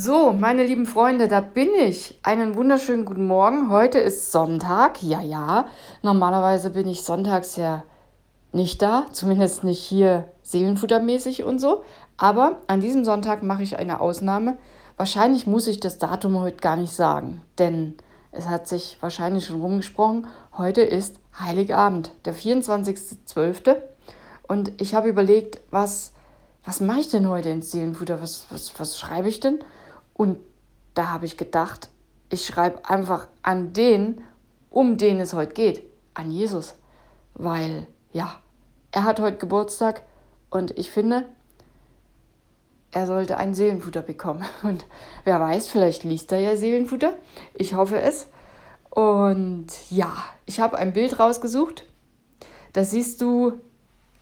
So, meine lieben Freunde, da bin ich. Einen wunderschönen guten Morgen. Heute ist Sonntag. Ja, ja. Normalerweise bin ich sonntags ja nicht da, zumindest nicht hier seelenfuttermäßig und so. Aber an diesem Sonntag mache ich eine Ausnahme. Wahrscheinlich muss ich das Datum heute gar nicht sagen, denn es hat sich wahrscheinlich schon rumgesprochen. Heute ist Heiligabend, der 24.12. Und ich habe überlegt, was, was mache ich denn heute ins Seelenfutter? Was, was, was schreibe ich denn? Und da habe ich gedacht, ich schreibe einfach an den, um den es heute geht, an Jesus. Weil, ja, er hat heute Geburtstag und ich finde, er sollte ein Seelenfutter bekommen. Und wer weiß, vielleicht liest er ja Seelenfutter. Ich hoffe es. Und ja, ich habe ein Bild rausgesucht. Da siehst du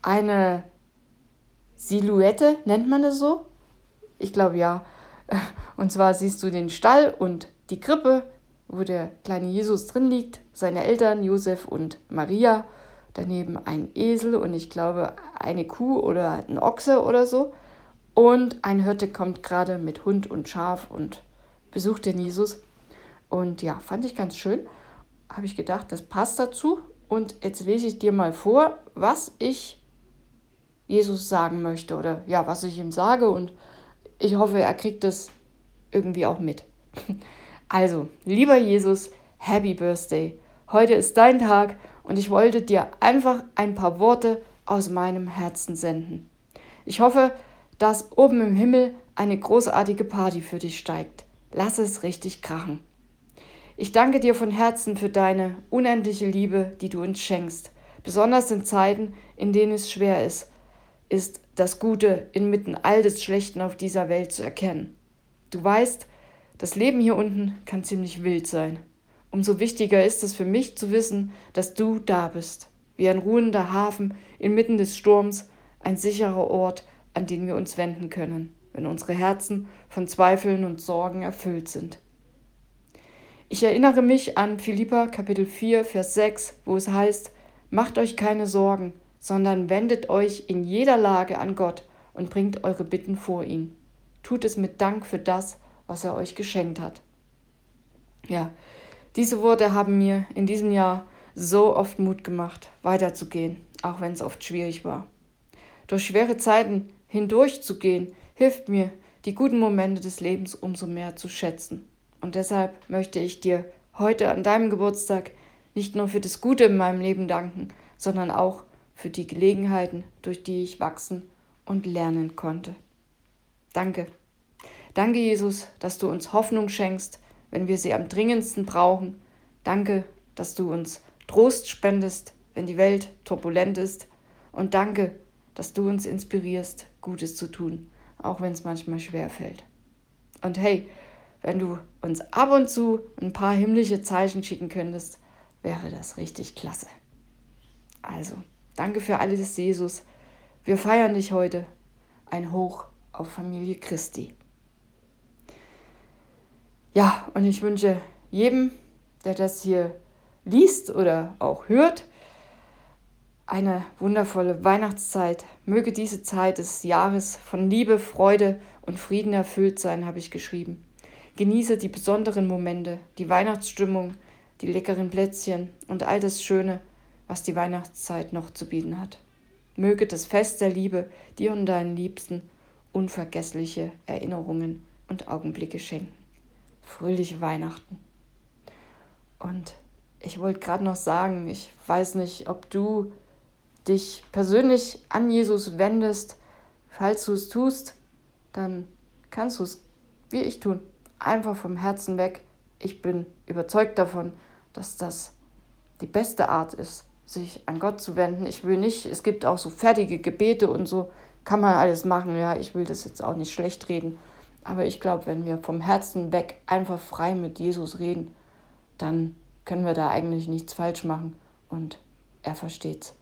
eine Silhouette, nennt man das so? Ich glaube ja. Und zwar siehst du den Stall und die Krippe, wo der kleine Jesus drin liegt, seine Eltern Josef und Maria, daneben ein Esel und ich glaube eine Kuh oder ein Ochse oder so. Und ein Hirte kommt gerade mit Hund und Schaf und besucht den Jesus. Und ja, fand ich ganz schön. Habe ich gedacht, das passt dazu. Und jetzt lese ich dir mal vor, was ich Jesus sagen möchte oder ja, was ich ihm sage. Und ich hoffe, er kriegt das irgendwie auch mit. Also, lieber Jesus, Happy Birthday. Heute ist dein Tag und ich wollte dir einfach ein paar Worte aus meinem Herzen senden. Ich hoffe, dass oben im Himmel eine großartige Party für dich steigt. Lass es richtig krachen. Ich danke dir von Herzen für deine unendliche Liebe, die du uns schenkst. Besonders in Zeiten, in denen es schwer ist, ist das Gute inmitten all des Schlechten auf dieser Welt zu erkennen. Du weißt, das Leben hier unten kann ziemlich wild sein. Umso wichtiger ist es für mich zu wissen, dass du da bist, wie ein ruhender Hafen inmitten des Sturms, ein sicherer Ort, an den wir uns wenden können, wenn unsere Herzen von Zweifeln und Sorgen erfüllt sind. Ich erinnere mich an Philippa Kapitel 4, Vers 6, wo es heißt, Macht euch keine Sorgen, sondern wendet euch in jeder Lage an Gott und bringt eure Bitten vor ihn tut es mit Dank für das, was er euch geschenkt hat. Ja, diese Worte haben mir in diesem Jahr so oft Mut gemacht, weiterzugehen, auch wenn es oft schwierig war. Durch schwere Zeiten hindurchzugehen, hilft mir, die guten Momente des Lebens umso mehr zu schätzen. Und deshalb möchte ich dir heute an deinem Geburtstag nicht nur für das Gute in meinem Leben danken, sondern auch für die Gelegenheiten, durch die ich wachsen und lernen konnte. Danke. Danke, Jesus, dass du uns Hoffnung schenkst, wenn wir sie am dringendsten brauchen. Danke, dass du uns Trost spendest, wenn die Welt turbulent ist. Und danke, dass du uns inspirierst, Gutes zu tun, auch wenn es manchmal schwer fällt. Und hey, wenn du uns ab und zu ein paar himmlische Zeichen schicken könntest, wäre das richtig klasse. Also, danke für alles, Jesus. Wir feiern dich heute. Ein Hoch auf Familie Christi. Ja, und ich wünsche jedem, der das hier liest oder auch hört, eine wundervolle Weihnachtszeit. Möge diese Zeit des Jahres von Liebe, Freude und Frieden erfüllt sein, habe ich geschrieben. Genieße die besonderen Momente, die Weihnachtsstimmung, die leckeren Plätzchen und all das Schöne, was die Weihnachtszeit noch zu bieten hat. Möge das Fest der Liebe dir und deinen Liebsten unvergessliche Erinnerungen und Augenblicke schenken. Fröhliche Weihnachten. Und ich wollte gerade noch sagen, ich weiß nicht, ob du dich persönlich an Jesus wendest. Falls du es tust, dann kannst du es wie ich tun. Einfach vom Herzen weg. Ich bin überzeugt davon, dass das die beste Art ist, sich an Gott zu wenden. Ich will nicht, es gibt auch so fertige Gebete und so, kann man alles machen. Ja, ich will das jetzt auch nicht schlecht reden. Aber ich glaube, wenn wir vom Herzen weg einfach frei mit Jesus reden, dann können wir da eigentlich nichts falsch machen und er versteht's.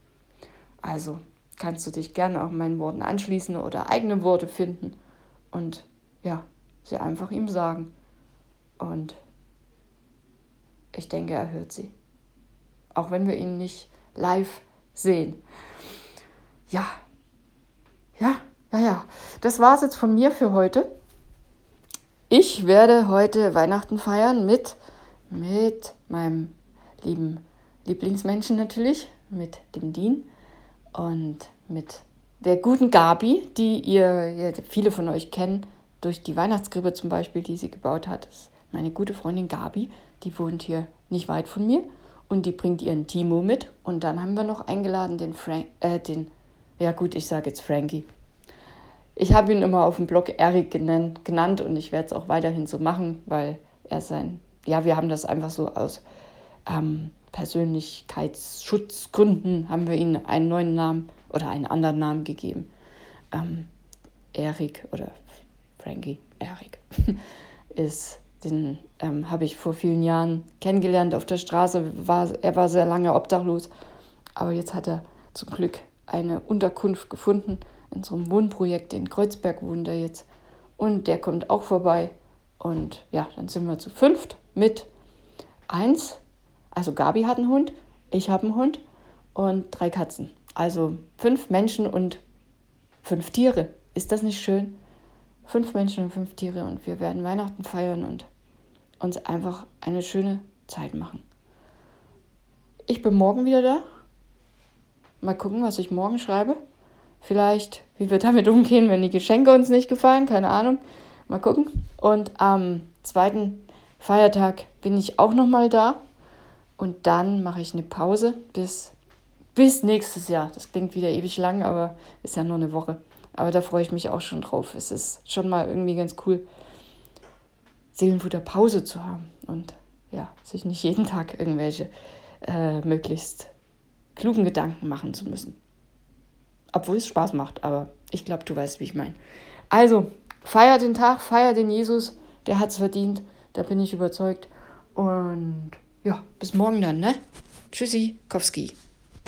Also kannst du dich gerne auch meinen Worten anschließen oder eigene Worte finden und ja, sie einfach ihm sagen. Und ich denke, er hört sie. Auch wenn wir ihn nicht live sehen. Ja, ja, ja, ja. Das war es jetzt von mir für heute. ich werde heute Weihnachten feiern mit, mit meinem lieben Lieblingsmenschen natürlich, mit dem Dean und mit der guten Gabi, die ihr, ja, viele von euch kennen, durch die Weihnachtskrippe zum Beispiel, die sie gebaut hat. Das ist meine gute Freundin Gabi, die wohnt hier nicht weit von mir und die bringt ihren Timo mit. Und dann haben wir noch eingeladen den Frank, äh, den, ja gut, ich sage jetzt Frankie. Ich habe ihn immer auf dem Blog Eric genannt, genannt und ich werde es auch weiterhin so machen, weil er sein, ja, wir haben das einfach so aus ähm, Persönlichkeitsschutzgründen, haben wir ihm einen neuen Namen oder einen anderen Namen gegeben. Ähm, Erik oder Frankie, Erik, ist, den ähm, habe ich vor vielen Jahren kennengelernt auf der Straße. War, er war sehr lange obdachlos, aber jetzt hat er zum Glück eine Unterkunft gefunden. In so einem Wohnprojekt in Kreuzberg wohnt er jetzt. Und der kommt auch vorbei. Und ja, dann sind wir zu fünft mit eins. Also Gabi hat einen Hund, ich habe einen Hund und drei Katzen. Also fünf Menschen und fünf Tiere. Ist das nicht schön? Fünf Menschen und fünf Tiere und wir werden Weihnachten feiern und uns einfach eine schöne Zeit machen. Ich bin morgen wieder da. Mal gucken, was ich morgen schreibe. Vielleicht, wie wir damit umgehen, wenn die Geschenke uns nicht gefallen. Keine Ahnung. Mal gucken. Und am zweiten Feiertag bin ich auch nochmal da. Und dann mache ich eine Pause bis bis nächstes Jahr. Das klingt wieder ewig lang, aber ist ja nur eine Woche. Aber da freue ich mich auch schon drauf. Es ist schon mal irgendwie ganz cool, Seelenfutter Pause zu haben und ja, sich nicht jeden Tag irgendwelche äh, möglichst klugen Gedanken machen zu müssen. Obwohl es Spaß macht, aber ich glaube, du weißt, wie ich meine. Also, feier den Tag, feier den Jesus, der hat es verdient, da bin ich überzeugt. Und ja, bis morgen dann, ne? Tschüssi, Kowski.